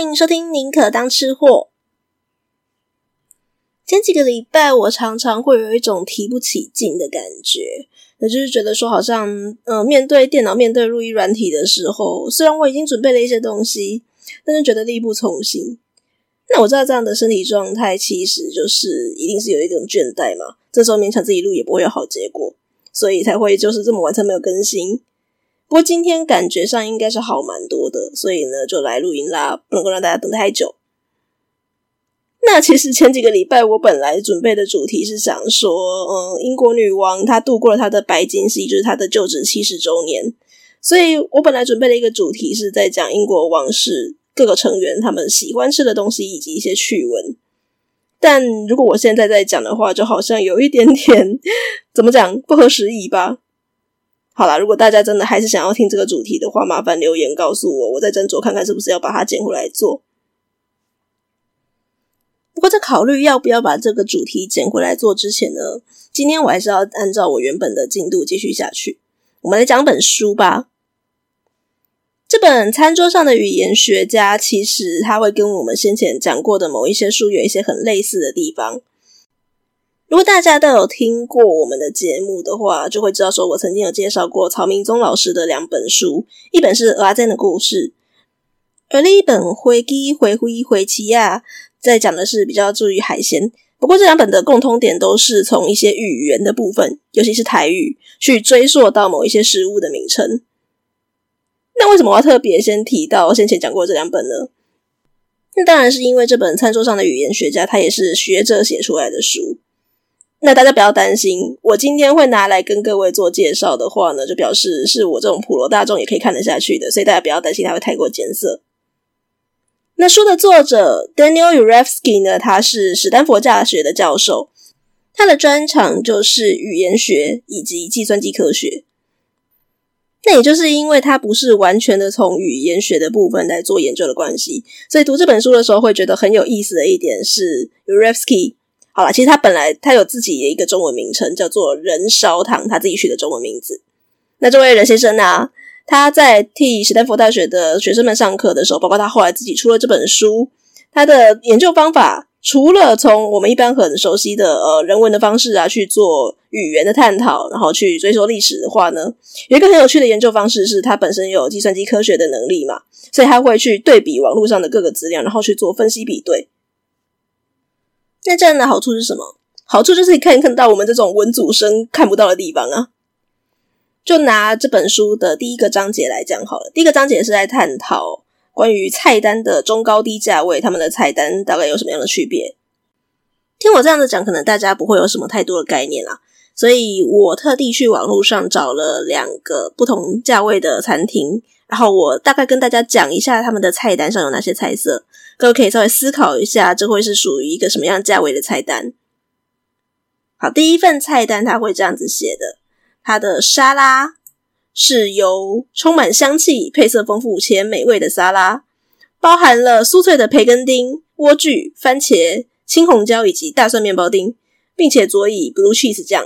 欢迎收听《宁可当吃货》。前几个礼拜，我常常会有一种提不起劲的感觉，也就是觉得说，好像、呃，面对电脑、面对录音软体的时候，虽然我已经准备了一些东西，但是觉得力不从心。那我知道这样的身体状态，其实就是一定是有一种倦怠嘛。这时候勉强自己录也不会有好结果，所以才会就是这么晚才没有更新。不过今天感觉上应该是好蛮多的，所以呢就来录音啦，不能够让大家等太久。那其实前几个礼拜，我本来准备的主题是想说，嗯，英国女王她度过了她的白金禧，就是她的就职七十周年，所以我本来准备了一个主题是在讲英国王室各个成员他们喜欢吃的东西以及一些趣闻。但如果我现在在讲的话，就好像有一点点怎么讲不合时宜吧。好啦，如果大家真的还是想要听这个主题的话，麻烦留言告诉我，我再斟酌看看是不是要把它捡回来做。不过在考虑要不要把这个主题捡回来做之前呢，今天我还是要按照我原本的进度继续下去。我们来讲本书吧。这本《餐桌上的语言学家》其实它会跟我们先前讲过的某一些书有一些很类似的地方。如果大家都有听过我们的节目的话，就会知道说我曾经有介绍过曹明宗老师的两本书，一本是《蚵仔煎的故事》，而另一本《回鸡回灰回奇亚》。在讲的是比较注意海鲜，不过这两本的共通点都是从一些语言的部分，尤其是台语，去追溯到某一些食物的名称。那为什么我要特别先提到先前讲过这两本呢？那当然是因为这本《餐桌上的语言学家》它也是学者写出来的书。那大家不要担心，我今天会拿来跟各位做介绍的话呢，就表示是我这种普罗大众也可以看得下去的，所以大家不要担心它会太过艰涩。那书的作者 Daniel Yurevsky 呢，他是史丹佛大学的教授，他的专长就是语言学以及计算机科学。那也就是因为他不是完全的从语言学的部分来做研究的关系，所以读这本书的时候会觉得很有意思的一点是 Yurevsky。好了，其实他本来他有自己的一个中文名称，叫做任绍棠，他自己取的中文名字。那这位任先生呢、他在替史丹佛大学的学生们上课的时候，包括他后来自己出了这本书，他的研究方法除了从我们一般很熟悉的呃人文的方式啊去做语言的探讨，然后去追溯历史的话呢，有一个很有趣的研究方式是，他本身有计算机科学的能力嘛，所以他会去对比网络上的各个资料，然后去做分析比对。那这样的好处是什么？好处就是可以看到我们这种文组生看不到的地方啊。就拿这本书的第一个章节来讲好了。第一个章节是在探讨关于菜单的中高低价位，他们的菜单大概有什么样的区别。听我这样子讲，可能大家不会有什么太多的概念啦。所以我特地去网络上找了两个不同价位的餐厅，然后我大概跟大家讲一下他们的菜单上有哪些菜色，各位可以稍微思考一下，这会是属于一个什么样价位的菜单。好，第一份菜单它会这样子写的。它的沙拉是由充满香气、配色丰富且美味的沙拉，包含了酥脆的培根丁、莴苣、番茄、青红椒以及大蒜面包丁，并且佐以 blue cheese 酱。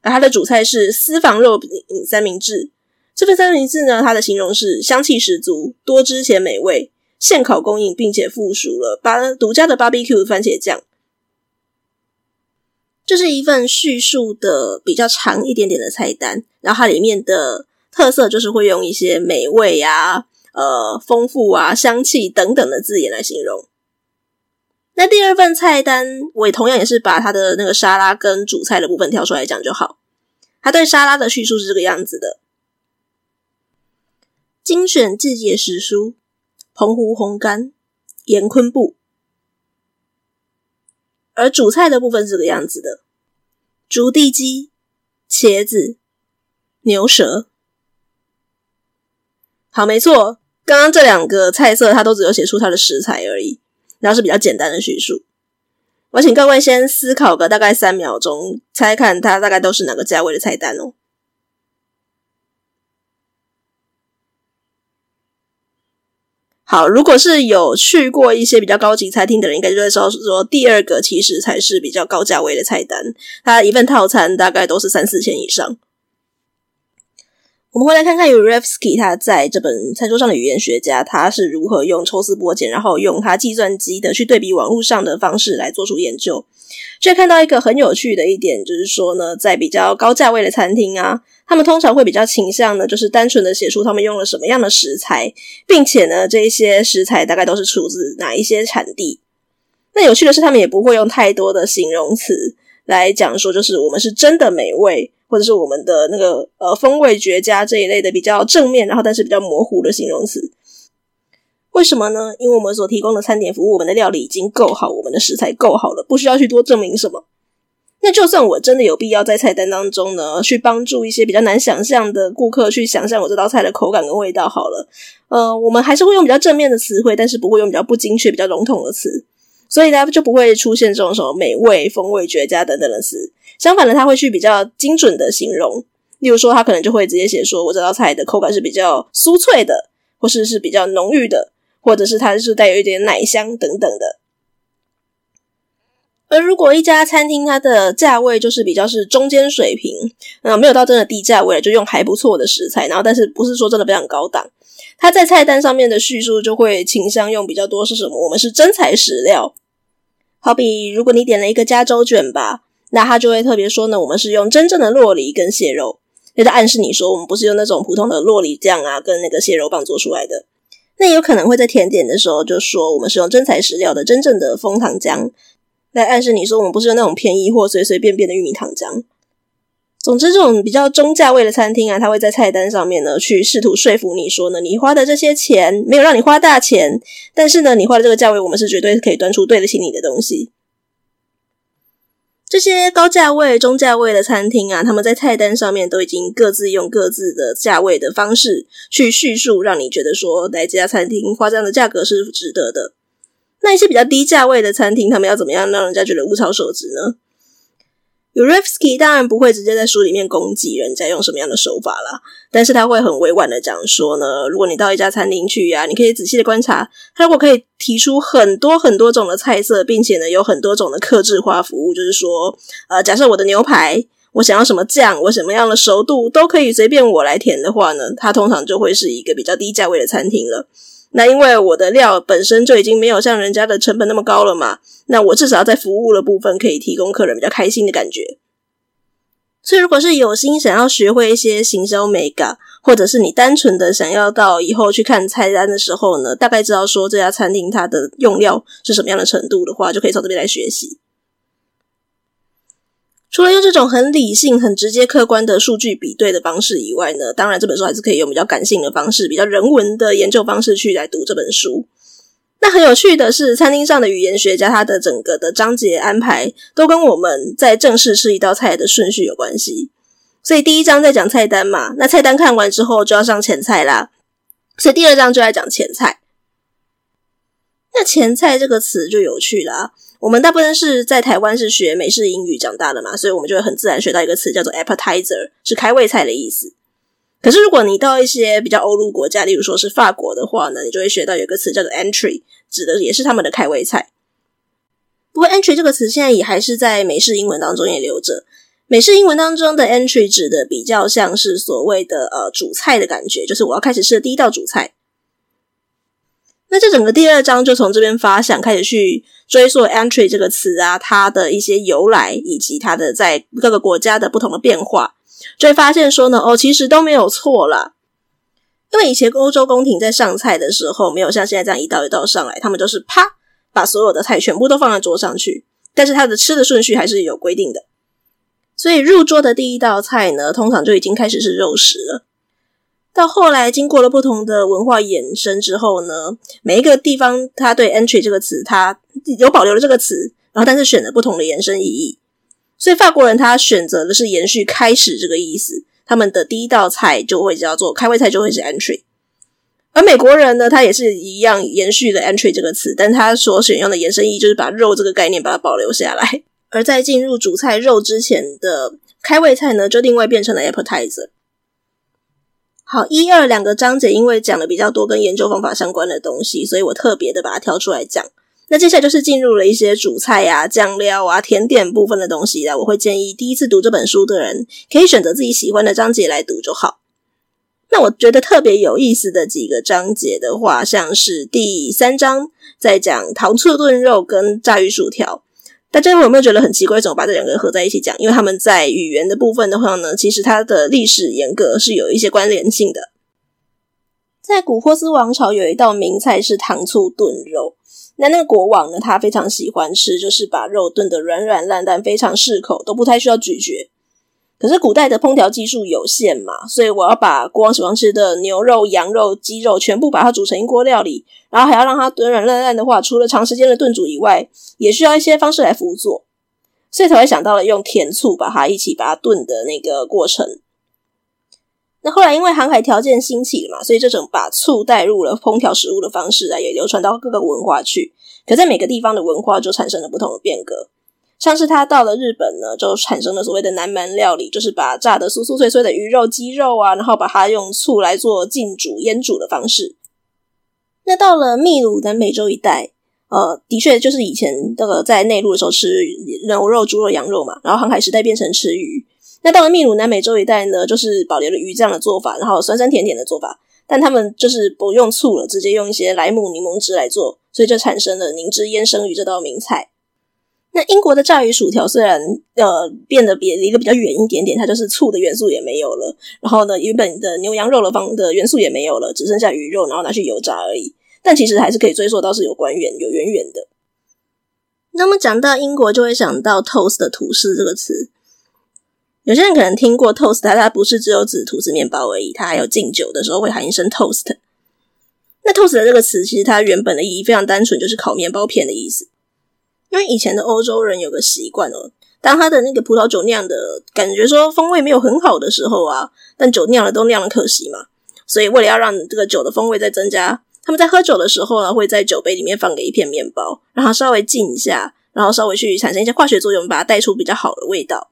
而它的主菜是私房肉饼三明治。这份三明治呢，它的形容是香气十足、多汁且美味，现烤供应，并且附属了巴独家的 barbecue 番茄酱。这是一份叙述的比较长一点点的菜单，然后它里面的特色就是会用一些美味啊、呃丰富啊、香气等等的字眼来形容。那第二份菜单，我也同样也是把它的那个沙拉跟主菜的部分挑出来讲就好。它对沙拉的叙述是这个样子的：精选季节时蔬，澎湖红柑，盐昆布。而主菜的部分是这个样子的：竹地鸡、茄子、牛舌。好，没错，刚刚这两个菜色，它都只有写出它的食材而已，然后是比较简单的叙述。我请各位先思考个大概三秒钟，猜看它大概都是哪个价位的菜单哦。好，如果是有去过一些比较高级餐厅的人，应该就会知道说第二个其实才是比较高价位的菜单，它一份套餐大概都是三四千以上。我们回来看看有 Revsky 他在这本《餐桌上的语言学家》，他是如何用抽丝剥茧，然后用他计算机的去对比网络上的方式来做出研究。却看到一个很有趣的一点，就是说呢，在比较高价位的餐厅啊，他们通常会比较倾向呢，就是单纯的写出他们用了什么样的食材，并且呢，这一些食材大概都是出自哪一些产地。那有趣的是，他们也不会用太多的形容词来讲说，就是我们是真的美味，或者是我们的那个呃风味绝佳这一类的比较正面，然后但是比较模糊的形容词。为什么呢？因为我们所提供的餐点服务，我们的料理已经够好，我们的食材够好了，不需要去多证明什么。那就算我真的有必要在菜单当中呢，去帮助一些比较难想象的顾客去想象我这道菜的口感跟味道好了，呃，我们还是会用比较正面的词汇，但是不会用比较不精确、比较笼统的词，所以呢就不会出现这种什么美味、风味绝佳等等的词。相反的，他会去比较精准的形容，例如说，他可能就会直接写说我这道菜的口感是比较酥脆的，或是是比较浓郁的。或者是它是带有一点奶香等等的，而如果一家餐厅它的价位就是比较是中间水平，那，没有到真的低价位，就用还不错的食材，然后但是不是说真的非常高档，它在菜单上面的叙述就会倾向用比较多是什么？我们是真材实料，好比如果你点了一个加州卷吧，那他就会特别说呢，我们是用真正的洛梨跟蟹肉，也在暗示你说我们不是用那种普通的洛梨酱啊跟那个蟹肉棒做出来的。那有可能会在甜点的时候就说我们是用真材实料的真正的枫糖浆，来暗示你说我们不是用那种便宜或随随便便的玉米糖浆。总之，这种比较中价位的餐厅啊，它会在菜单上面呢去试图说服你说呢，你花的这些钱没有让你花大钱，但是呢，你花的这个价位，我们是绝对可以端出对得起你的东西。这些高价位、中价位的餐厅啊，他们在菜单上面都已经各自用各自的价位的方式去叙述，让你觉得说来这家餐厅花这样的价格是值得的。那一些比较低价位的餐厅，他们要怎么样让人家觉得物超所值呢 Urevsky 当然不会直接在书里面攻击人家用什么样的手法啦，但是他会很委婉的讲说呢，如果你到一家餐厅去呀、你可以仔细的观察，他如果可以提出很多很多种的菜色，并且呢有很多种的客制化服务，就是说，呃，假设我的牛排，我想要什么酱，我什么样的熟度都可以随便我来填的话呢，它通常就会是一个比较低价位的餐厅了。那因为我的料本身就已经没有像人家的成本那么高了嘛，那我至少在服务的部分可以提供客人比较开心的感觉。所以，如果是有心想要学会一些行销美感，或者是你单纯的想要到以后去看菜单的时候呢，大概知道说这家餐厅它的用料是什么样的程度的话，就可以从这边来学习。除了用这种很理性、很直接、客观的数据比对的方式以外呢，当然这本书还是可以用比较感性的方式、比较人文的研究方式去来读这本书。那很有趣的是，餐厅上的语言学家他的整个的章节安排都跟我们在正式吃一道菜的顺序有关系。所以第一章在讲菜单嘛，那菜单看完之后就要上前菜啦，所以第二章就在讲前菜。那前菜这个词就有趣啦。我们大部分是在台湾是学美式英语长大的嘛，所以我们就会很自然学到一个词叫做 appetizer，是开胃菜的意思。可是如果你到一些比较欧陆国家，例如说是法国的话呢，你就会学到有一个词叫做 entry，指的也是他们的开胃菜。不过 entry 这个词现在也还是在美式英文当中也留着。美式英文当中的 entry 指的比较像是所谓的呃主菜的感觉，就是我要开始吃的第一道主菜。那这整个第二章就从这边发想，开始去追溯 entry 这个词啊，它的一些由来，以及它的在各个国家的不同的变化，就会发现说呢，哦，其实都没有错啦。因为以前欧洲宫廷在上菜的时候，没有像现在这样一道一道上来，他们就是啪把所有的菜全部都放在桌上去，但是它的吃的顺序还是有规定的。所以入桌的第一道菜呢，通常就已经开始是肉食了。到后来，经过了不同的文化衍生之后呢，每一个地方它对 entry 这个词，它有保留了这个词，然后但是选了不同的延伸意义。所以法国人他选择的是延续开始这个意思，他们的第一道菜就会叫做开胃菜，就会是 entry。而美国人呢，他也是一样延续了 entry 这个词，但他所选用的延伸意义就是把肉这个概念把它保留下来。而在进入主菜肉之前的开胃菜呢，就另外变成了 appetizer。好，一二两个章节，因为讲了比较多跟研究方法相关的东西，所以我特别的把它挑出来讲。那接下来就是进入了一些主菜呀、酱料啊、甜点部分的东西了。我会建议第一次读这本书的人，可以选择自己喜欢的章节来读就好。那我觉得特别有意思的几个章节的话，像是第三章在讲糖醋炖肉跟炸鱼薯条，大家有没有觉得很奇怪？怎么把这两个合在一起讲？因为他们在语言的部分的话呢，其实它的历史沿革是有一些关联性的。在古波斯王朝有一道名菜是糖醋炖肉，那那个国王呢，他非常喜欢吃，就是把肉炖得软软烂烂，非常适口，都不太需要咀嚼。可是古代的烹调技术有限嘛，所以我要把国王喜欢吃的牛肉、羊肉、鸡肉全部把它煮成一锅料理，然后还要让它炖软烂烂的话，除了长时间的炖煮以外，也需要一些方式来辅佐，所以才会想到了用甜醋把它一起把它炖的那个过程。那后来因为航海条件兴起了嘛，所以这种把醋带入了烹调食物的方式啊，也流传到各个文化去。可在每个地方的文化就产生了不同的变革。像是他到了日本呢，就产生了所谓的南蛮料理，就是把炸的酥酥脆脆的鱼肉、鸡肉啊，然后把它用醋来做浸煮、腌煮的方式。那到了秘鲁南美洲一带，呃，的确就是以前这个在内陆的时候吃牛肉、猪肉、羊肉嘛，然后航海时代变成吃鱼。那到了秘鲁南美洲一带呢，就是保留了鱼这样的做法，然后酸酸甜甜的做法，但他们就是不用醋了，直接用一些莱姆柠檬汁来做，所以就产生了凝汁腌生鱼这道名菜。那英国的炸鱼薯条虽然呃变得比离得比较远一点点，它就是醋的元素也没有了，然后呢，原本的牛羊肉的方的元素也没有了，只剩下鱼肉，然后拿去油炸而已。但其实还是可以追溯到是有关联、有渊源的。那么讲到英国，就会想到 toast 的吐司这个词。有些人可能听过 toast，它它不是只有指吐司面包而已，它还有敬酒的时候会喊一声 toast。那 toast 的这个词，其实它原本的意义非常单纯，就是烤面包片的意思。因为以前的欧洲人有个习惯哦，当他的那个葡萄酒酿的感觉说风味没有很好的时候啊，但酒酿了都酿了可惜嘛，所以为了要让这个酒的风味再增加，他们在喝酒的时候呢，会在酒杯里面放个一片面包，让它稍微浸一下，然后稍微去产生一些化学作用，把它带出比较好的味道。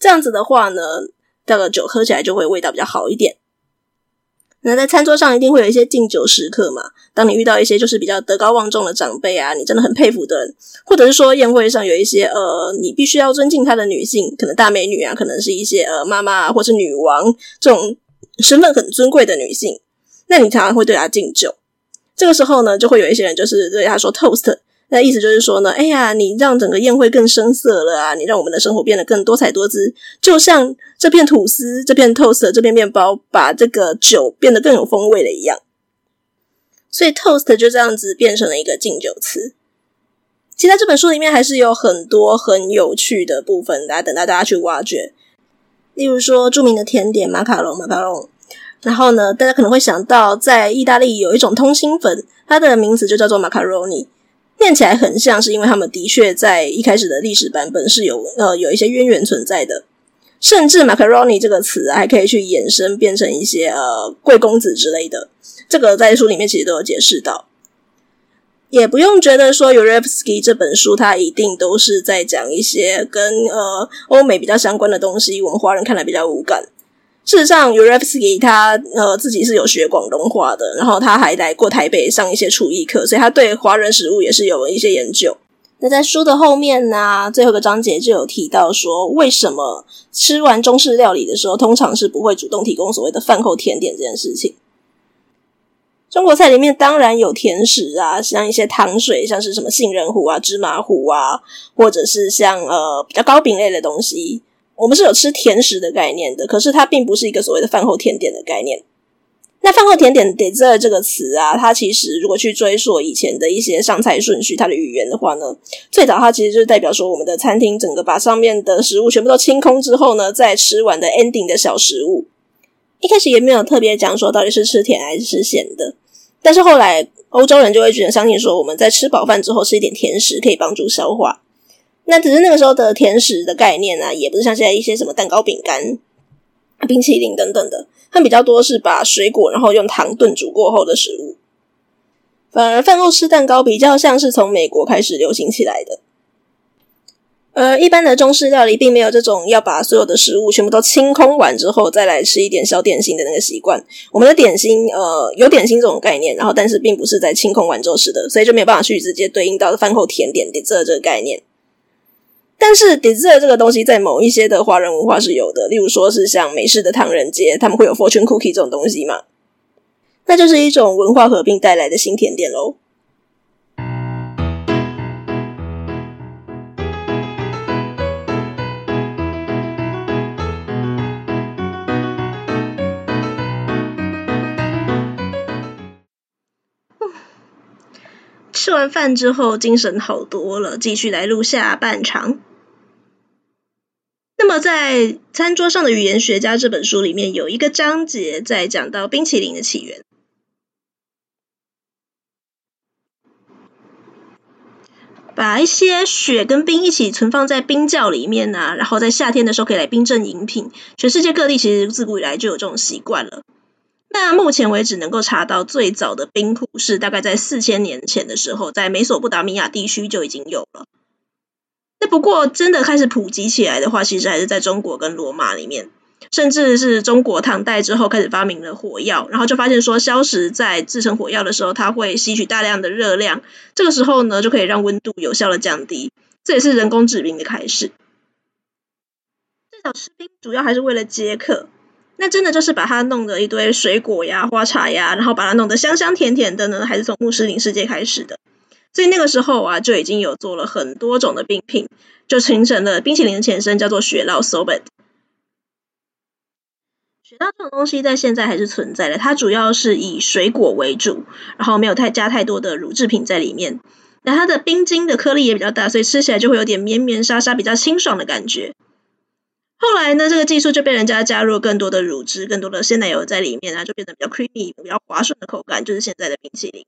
这样子的话呢，这个酒喝起来就会味道比较好一点。那在餐桌上一定会有一些敬酒时刻嘛。当你遇到一些就是比较德高望重的长辈啊，你真的很佩服的人，或者是说宴会上有一些呃，你必须要尊敬她的女性，可能大美女啊，可能是一些呃妈妈啊，或是女王这种身份很尊贵的女性，那你常常会对她敬酒。这个时候呢，就会有一些人就是对她说 toast。那意思就是说呢，哎呀，你让整个宴会更生色了啊！你让我们的生活变得更多彩多姿，就像这片吐司、这片 toast、这片面包，把这个酒变得更有风味了一样。所以 toast 就这样子变成了一个敬酒词。其实在这本书里面还是有很多很有趣的部分，大家等待大家去挖掘。例如说著名的甜点马卡龙，马卡龙。然后呢，大家可能会想到，在意大利有一种通心粉，它的名字就叫做马卡罗尼。念起来很像，是因为他们的确在一开始的历史版本是有呃有一些渊源存在的，甚至 macaroni 这个词还可以去衍生变成一些呃贵公子之类的，这个在书里面其实都有解释到，也不用觉得说 u r e v s k y 这本书它一定都是在讲一些跟呃欧美比较相关的东西，我们华人看来比较无感。事实上，Urevsky 他呃自己是有学广东话的，然后他还来过台北上一些厨艺课，所以他对华人食物也是有一些研究。那在书的后面呢、最后一个章节就有提到说，为什么吃完中式料理的时候，通常是不会主动提供所谓的饭后甜点这件事情。中国菜里面当然有甜食啊，像一些糖水，像是什么杏仁糊啊、芝麻糊啊，或者是像呃比较糕饼类的东西。我们是有吃甜食的概念的，可是它并不是一个所谓的饭后甜点的概念。那饭后甜点 dessert 这个词啊，它其实如果去追溯以前的一些上菜顺序，它的语言的话呢，最早它其实就是代表说我们的餐厅整个把上面的食物全部都清空之后呢，再吃完的 ending 的小食物。一开始也没有特别讲说到底是吃甜还是吃咸的，但是后来欧洲人就会觉得相信说我们在吃饱饭之后吃一点甜食可以帮助消化。那只是那个时候的甜食的概念啊，也不是像现在一些什么蛋糕、饼干、冰淇淋等等的，它比较多是把水果然后用糖炖煮过后的食物。反而饭后吃蛋糕比较像是从美国开始流行起来的。呃，一般的中式料理并没有这种要把所有的食物全部都清空完之后再来吃一点小点心的那个习惯。我们的点心，呃，有点心这种概念，然后但是并不是在清空完之后吃的，所以就没有办法去直接对应到饭后甜点的这这个概念。但是 dessert 这个东西在某一些的华人文化是有的，例如说是像美式的唐人街，他们会有 fortune cookie 这种东西嘛，那就是一种文化合并带来的新甜点喽。吃完饭之后，精神好多了，继续来录下半场。在《餐桌上的语言学家》这本书里面，有一个章节在讲到冰淇淋的起源。把一些雪跟冰一起存放在冰窖里面啊，然后在夏天的时候可以来冰镇饮品。全世界各地其实自古以来就有这种习惯了。那目前为止能够查到最早的冰库是大概在四千年前的时候，在美索不达米亚地区就已经有了。那不过真的开始普及起来的话，其实还是在中国跟罗马里面，甚至是中国唐代之后开始发明了火药，然后就发现说硝石在制成火药的时候，它会吸取大量的热量，这个时候呢就可以让温度有效的降低，这也是人工制冰的开始。最早吃冰主要还是为了解渴。那真的就是把它弄得一堆水果呀、花茶呀，然后把它弄得香香甜甜的呢，还是从穆斯林世界开始的。所以那个时候啊，就已经有做了很多种的冰品，就形成了冰淇淋的前身，叫做雪酪 （sorbet）。雪酪这种东西在现在还是存在的，它主要是以水果为主，然后没有太加太多的乳制品在里面。那它的冰晶的颗粒也比较大，所以吃起来就会有点绵绵沙沙、比较清爽的感觉。后来呢，这个技术就被人家加入更多的乳汁、更多的鲜奶油在里面啊，就变得比较 creamy、比较滑顺的口感，就是现在的冰淇淋。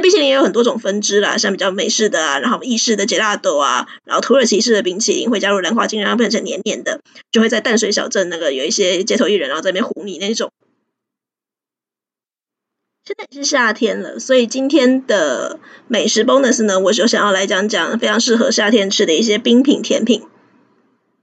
冰淇淋也有很多种分支啦，像比较美式的啊，然后意式的杰拉豆啊，然后土耳其式的冰淇淋会加入兰花精，然后变成黏黏的，就会在淡水小镇那个有一些街头艺人，然后在那边唬你那种。现在是夏天了，所以今天的美食 bonus 呢，我就想要来讲讲非常适合夏天吃的一些冰品甜品。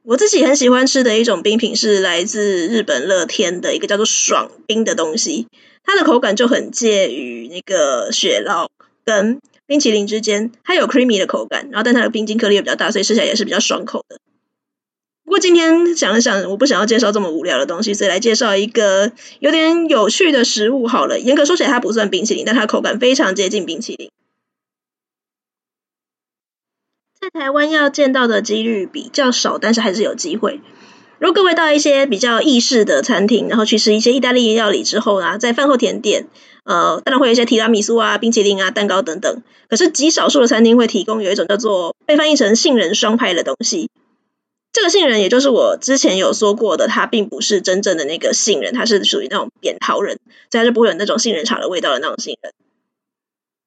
我自己很喜欢吃的一种冰品是来自日本乐天的一个叫做爽冰的东西，它的口感就很介于那个雪酪跟冰淇淋之间，它有 creamy 的口感，然后但它的冰晶颗粒也比较大，所以吃起来也是比较爽口的。不过今天想了想，我不想要介绍这么无聊的东西，所以来介绍一个有点有趣的食物好了。严格说起来，它不算冰淇淋，但它的口感非常接近冰淇淋。在台湾要见到的几率比较少，但是还是有机会。如果各位到一些比较意式的餐厅，然后去吃一些意大利料理之后呢，在饭后甜点，呃，当然会有一些提拉米苏啊、冰淇淋啊、蛋糕等等。可是极少数的餐厅会提供有一种叫做被翻译成杏仁双派的东西。这个杏仁也就是我之前有说过的，它并不是真正的那个杏仁，它是属于那种扁桃仁，所以它是不会有那种杏仁茶的味道的那种杏仁。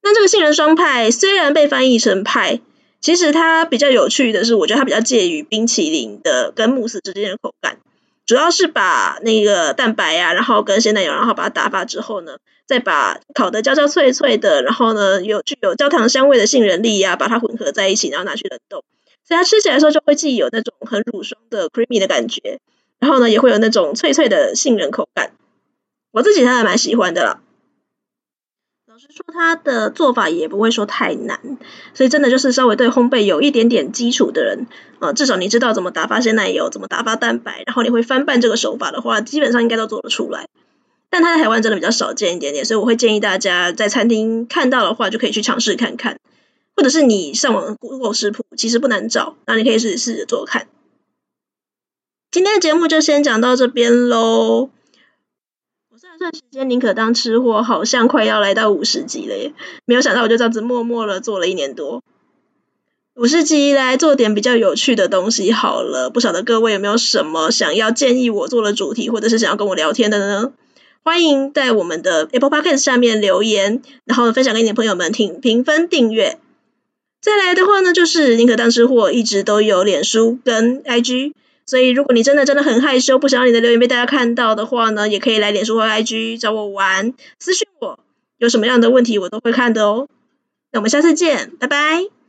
那这个杏仁双派虽然被翻译成派。其实它比较有趣的是，我觉得它比较介于冰淇淋的跟慕斯之间的口感，主要是把那个蛋白啊，然后跟鲜奶油，然后把它打发之后呢，再把烤得焦焦脆脆的，然后呢有具有焦糖香味的杏仁粒啊，把它混合在一起，然后拿去冷冻，所以它吃起来的时候就会既有那种很乳霜的 creamy 的感觉，然后呢也会有那种脆脆的杏仁口感，我自己还蛮喜欢的啦。说，它的做法也不会说太难，所以真的就是稍微对烘焙有一点点基础的人，呃，至少你知道怎么打发鲜奶油，怎么打发蛋白，然后你会翻拌这个手法的话，基本上应该都做得出来。但它在台湾真的比较少见一点点，所以我会建议大家在餐厅看到的话，就可以去尝试看看，或者是你上网 Google 食谱，其实不难找，那你可以试试着做看。今天的节目就先讲到这边喽。这段时间宁可当吃货，好像快要来到五十集了耶！没有想到我就这样子默默了做了一年多。五十集来做点比较有趣的东西好了，不晓得各位有没有什么想要建议我做的主题，或者是想要跟我聊天的呢？欢迎在我们的 Apple Podcast 下面留言，然后分享给你的朋友们听，评分订阅。再来的话呢，就是宁可当吃货，一直都有脸书跟 IG。所以，如果你真的真的很害羞，不想让你的留言被大家看到的话呢，也可以来脸书或 IG 找我玩，私信我，有什么样的问题我都会看的哦。那我们下次见，拜拜。